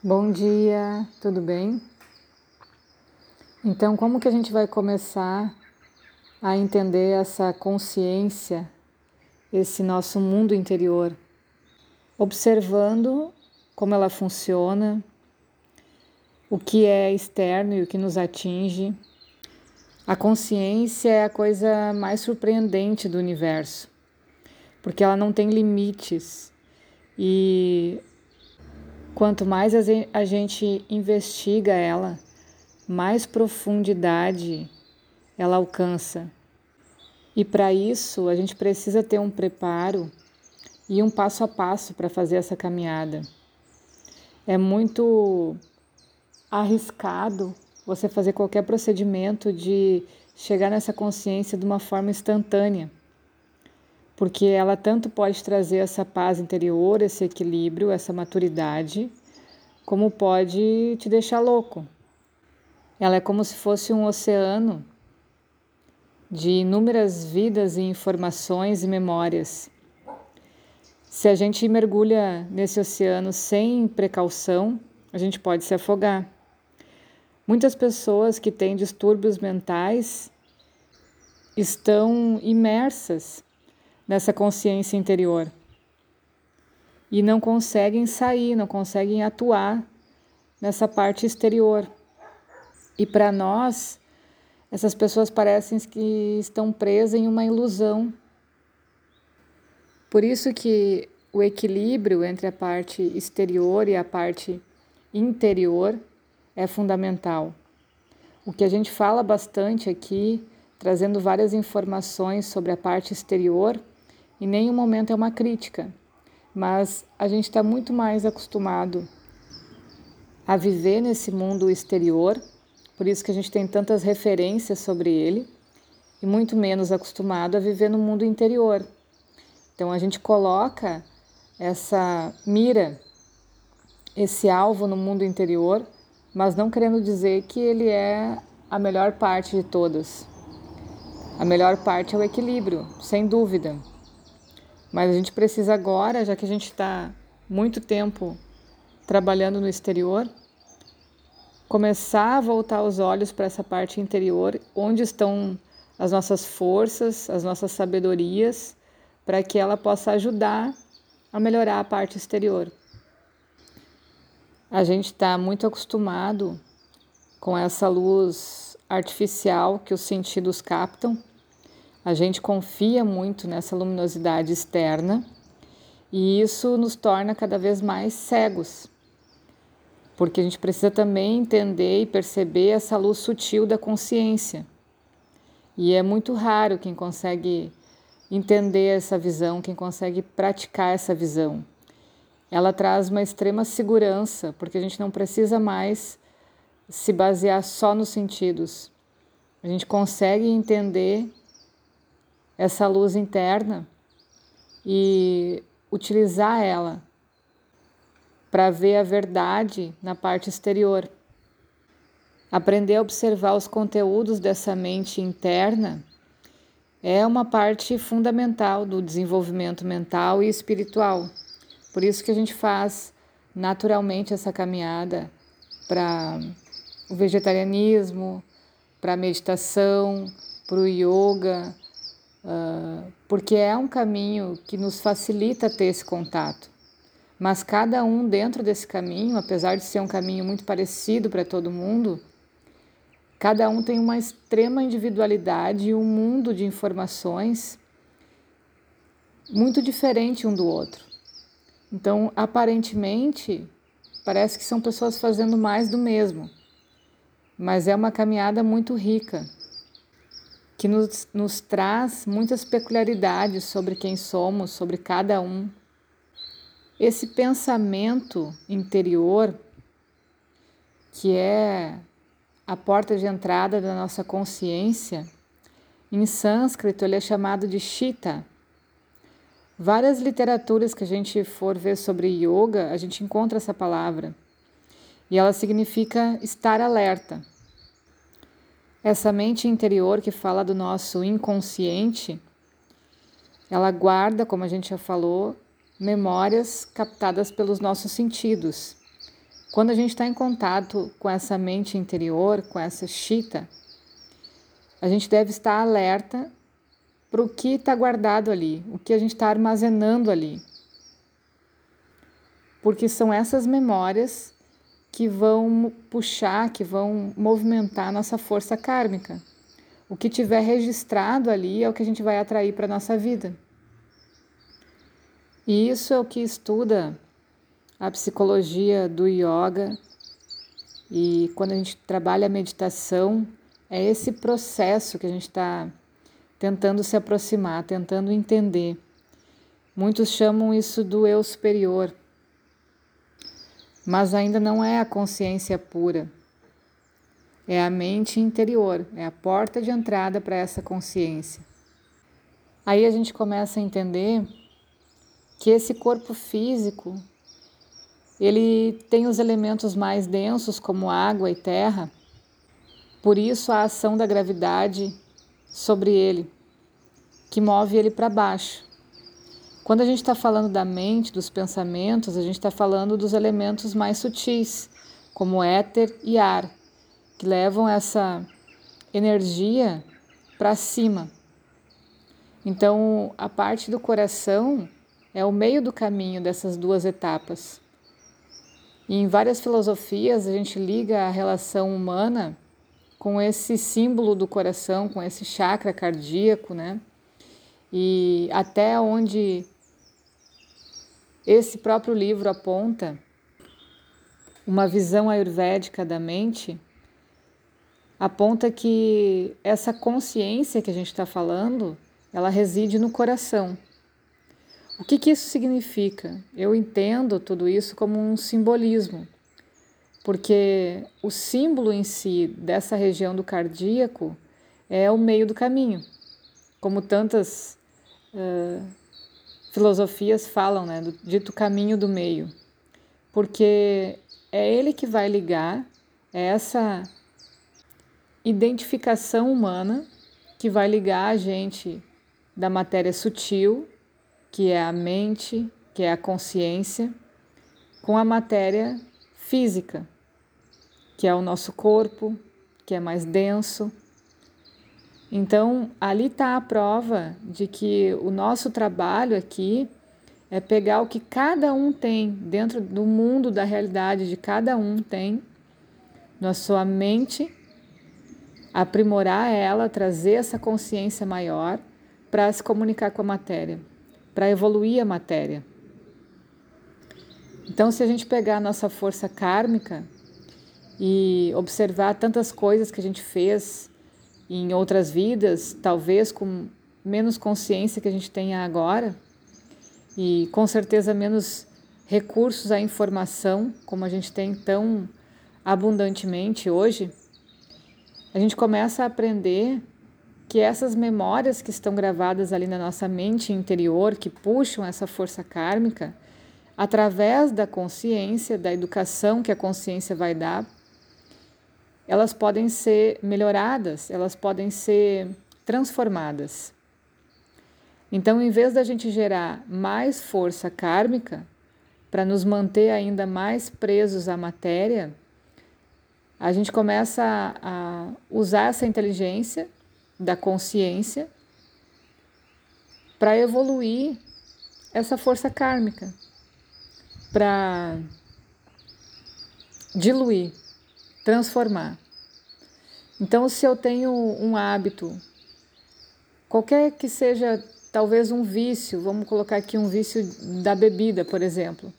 Bom dia, tudo bem? Então, como que a gente vai começar a entender essa consciência, esse nosso mundo interior? Observando como ela funciona, o que é externo e o que nos atinge. A consciência é a coisa mais surpreendente do universo, porque ela não tem limites e Quanto mais a gente investiga ela, mais profundidade ela alcança. E para isso a gente precisa ter um preparo e um passo a passo para fazer essa caminhada. É muito arriscado você fazer qualquer procedimento de chegar nessa consciência de uma forma instantânea, porque ela tanto pode trazer essa paz interior, esse equilíbrio, essa maturidade, como pode te deixar louco. Ela é como se fosse um oceano de inúmeras vidas e informações e memórias. Se a gente mergulha nesse oceano sem precaução, a gente pode se afogar. Muitas pessoas que têm distúrbios mentais estão imersas nessa consciência interior e não conseguem sair, não conseguem atuar nessa parte exterior. E para nós, essas pessoas parecem que estão presas em uma ilusão. Por isso que o equilíbrio entre a parte exterior e a parte interior é fundamental. O que a gente fala bastante aqui, trazendo várias informações sobre a parte exterior, em nenhum momento é uma crítica, mas a gente está muito mais acostumado a viver nesse mundo exterior, por isso que a gente tem tantas referências sobre ele, e muito menos acostumado a viver no mundo interior. Então a gente coloca essa mira, esse alvo no mundo interior, mas não querendo dizer que ele é a melhor parte de todas. A melhor parte é o equilíbrio, sem dúvida. Mas a gente precisa agora, já que a gente está muito tempo trabalhando no exterior, começar a voltar os olhos para essa parte interior, onde estão as nossas forças, as nossas sabedorias, para que ela possa ajudar a melhorar a parte exterior. A gente está muito acostumado com essa luz artificial que os sentidos captam a gente confia muito nessa luminosidade externa e isso nos torna cada vez mais cegos, porque a gente precisa também entender e perceber essa luz sutil da consciência. E é muito raro quem consegue entender essa visão, quem consegue praticar essa visão. Ela traz uma extrema segurança, porque a gente não precisa mais se basear só nos sentidos. A gente consegue entender essa luz interna e utilizar ela para ver a verdade na parte exterior. Aprender a observar os conteúdos dessa mente interna é uma parte fundamental do desenvolvimento mental e espiritual. Por isso que a gente faz naturalmente essa caminhada para o vegetarianismo, para a meditação, para o yoga, uh, porque é um caminho que nos facilita ter esse contato. Mas cada um dentro desse caminho, apesar de ser um caminho muito parecido para todo mundo, cada um tem uma extrema individualidade e um mundo de informações muito diferente um do outro. Então, aparentemente, parece que são pessoas fazendo mais do mesmo, mas é uma caminhada muito rica que nos, nos traz muitas peculiaridades sobre quem somos, sobre cada um. Esse pensamento interior, que é a porta de entrada da nossa consciência, em sânscrito ele é chamado de Shita. Várias literaturas que a gente for ver sobre yoga, a gente encontra essa palavra. E ela significa estar alerta. Essa mente interior que fala do nosso inconsciente, ela guarda, como a gente já falou, memórias captadas pelos nossos sentidos. Quando a gente está em contato com essa mente interior, com essa chita, a gente deve estar alerta para o que está guardado ali, o que a gente está armazenando ali. Porque são essas memórias que vão puxar, que vão movimentar nossa força kármica. O que tiver registrado ali é o que a gente vai atrair para a nossa vida. E isso é o que estuda a psicologia do yoga. E quando a gente trabalha a meditação, é esse processo que a gente está tentando se aproximar, tentando entender. Muitos chamam isso do eu superior, mas ainda não é a consciência pura. É a mente interior, é a porta de entrada para essa consciência. Aí a gente começa a entender que esse corpo físico ele tem os elementos mais densos como água e terra. Por isso a ação da gravidade sobre ele, que move ele para baixo. Quando a gente está falando da mente, dos pensamentos, a gente está falando dos elementos mais sutis, como éter e ar, que levam essa energia para cima. Então, a parte do coração é o meio do caminho dessas duas etapas. E em várias filosofias, a gente liga a relação humana com esse símbolo do coração, com esse chakra cardíaco, né? E até onde esse próprio livro aponta uma visão ayurvédica da mente, aponta que essa consciência que a gente está falando, ela reside no coração. O que, que isso significa? Eu entendo tudo isso como um simbolismo, porque o símbolo em si dessa região do cardíaco é o meio do caminho, como tantas uh, filosofias falam, né, do dito caminho do meio, porque é ele que vai ligar essa identificação humana que vai ligar a gente da matéria sutil, que é a mente, que é a consciência, com a matéria física, que é o nosso corpo, que é mais denso, então, ali está a prova de que o nosso trabalho aqui é pegar o que cada um tem dentro do mundo da realidade de cada um tem na sua mente, aprimorar ela, trazer essa consciência maior para se comunicar com a matéria, para evoluir a matéria. Então, se a gente pegar a nossa força kármica e observar tantas coisas que a gente fez em outras vidas, talvez com menos consciência que a gente tenha agora, e com certeza menos recursos à informação, como a gente tem tão abundantemente hoje, a gente começa a aprender que essas memórias que estão gravadas ali na nossa mente interior, que puxam essa força kármica, através da consciência, da educação que a consciência vai dar elas podem ser melhoradas, elas podem ser transformadas. Então, em vez da gente gerar mais força kármica para nos manter ainda mais presos à matéria, a gente começa a, a usar essa inteligência da consciência para evoluir essa força kármica, para diluir transformar. Então, se eu tenho um hábito, qualquer que seja, talvez um vício, vamos colocar aqui um vício da bebida, por exemplo.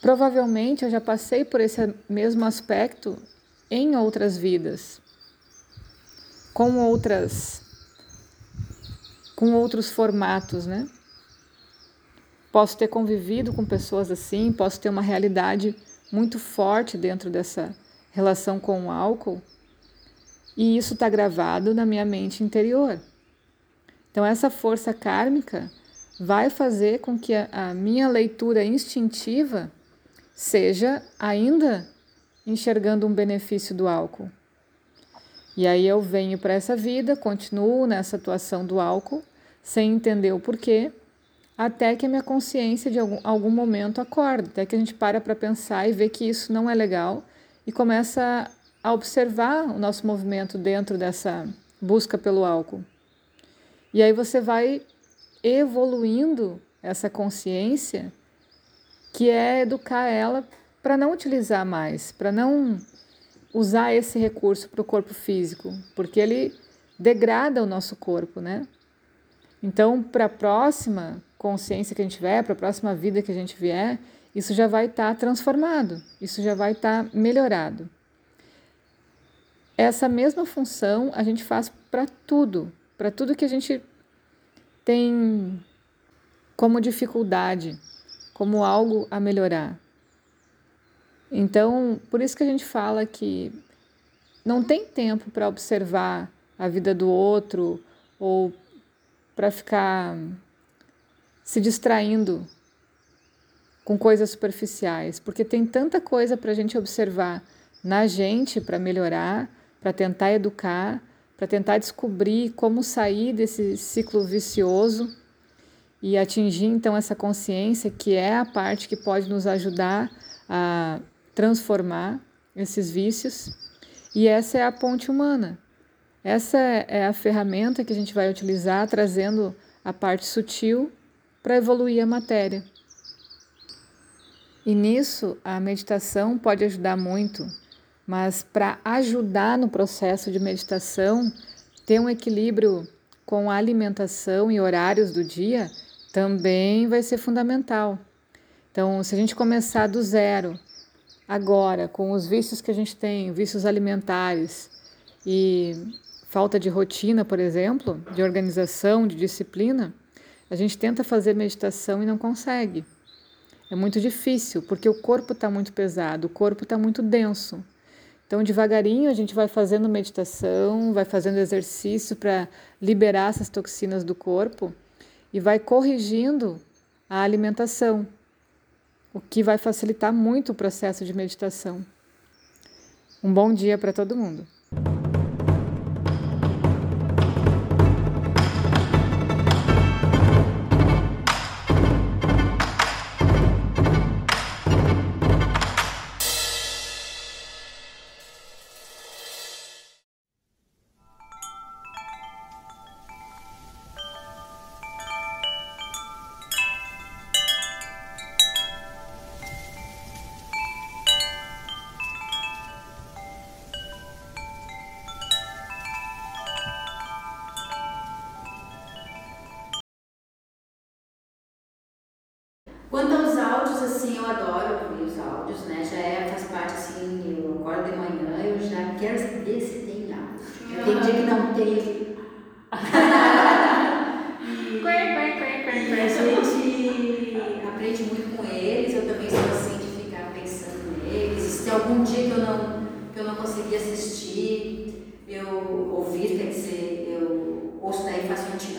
Provavelmente eu já passei por esse mesmo aspecto em outras vidas, com outras com outros formatos, né? Posso ter convivido com pessoas assim, posso ter uma realidade muito forte dentro dessa relação com o álcool, e isso está gravado na minha mente interior. Então, essa força kármica vai fazer com que a, a minha leitura instintiva seja ainda enxergando um benefício do álcool. E aí eu venho para essa vida, continuo nessa atuação do álcool, sem entender o porquê, até que a minha consciência de algum, algum momento acorda, até que a gente para para pensar e vê que isso não é legal e começa a observar o nosso movimento dentro dessa busca pelo álcool. E aí você vai evoluindo essa consciência, que é educar ela para não utilizar mais, para não usar esse recurso para o corpo físico, porque ele degrada o nosso corpo, né? Então, para a próxima consciência que a gente tiver, para a próxima vida que a gente vier, isso já vai estar tá transformado, isso já vai estar tá melhorado. Essa mesma função a gente faz para tudo, para tudo que a gente tem como dificuldade, como algo a melhorar. Então, por isso que a gente fala que não tem tempo para observar a vida do outro ou para ficar se distraindo com coisas superficiais, porque tem tanta coisa para a gente observar na gente para melhorar, para tentar educar, para tentar descobrir como sair desse ciclo vicioso e atingir então essa consciência que é a parte que pode nos ajudar a transformar esses vícios. E essa é a ponte humana. Essa é a ferramenta que a gente vai utilizar trazendo a parte sutil para evoluir a matéria. E nisso a meditação pode ajudar muito, mas para ajudar no processo de meditação, ter um equilíbrio com a alimentação e horários do dia também vai ser fundamental. Então, se a gente começar do zero, agora, com os vícios que a gente tem, vícios alimentares e falta de rotina, por exemplo, de organização, de disciplina, a gente tenta fazer meditação e não consegue. É muito difícil, porque o corpo está muito pesado, o corpo está muito denso. Então, devagarinho, a gente vai fazendo meditação, vai fazendo exercício para liberar essas toxinas do corpo e vai corrigindo a alimentação, o que vai facilitar muito o processo de meditação. Um bom dia para todo mundo. Quanto aos áudios, assim, eu adoro ouvir os áudios, né? Já é, faz parte, assim, eu acordo de manhã, eu já quero saber se tem áudio. Tem dia que não tem. a gente aprende muito com eles, eu também sou assim de ficar pensando neles. Se tem algum dia que eu não, que eu não consegui assistir, eu ouvir, quer dizer, eu ouço daí faço um tirão,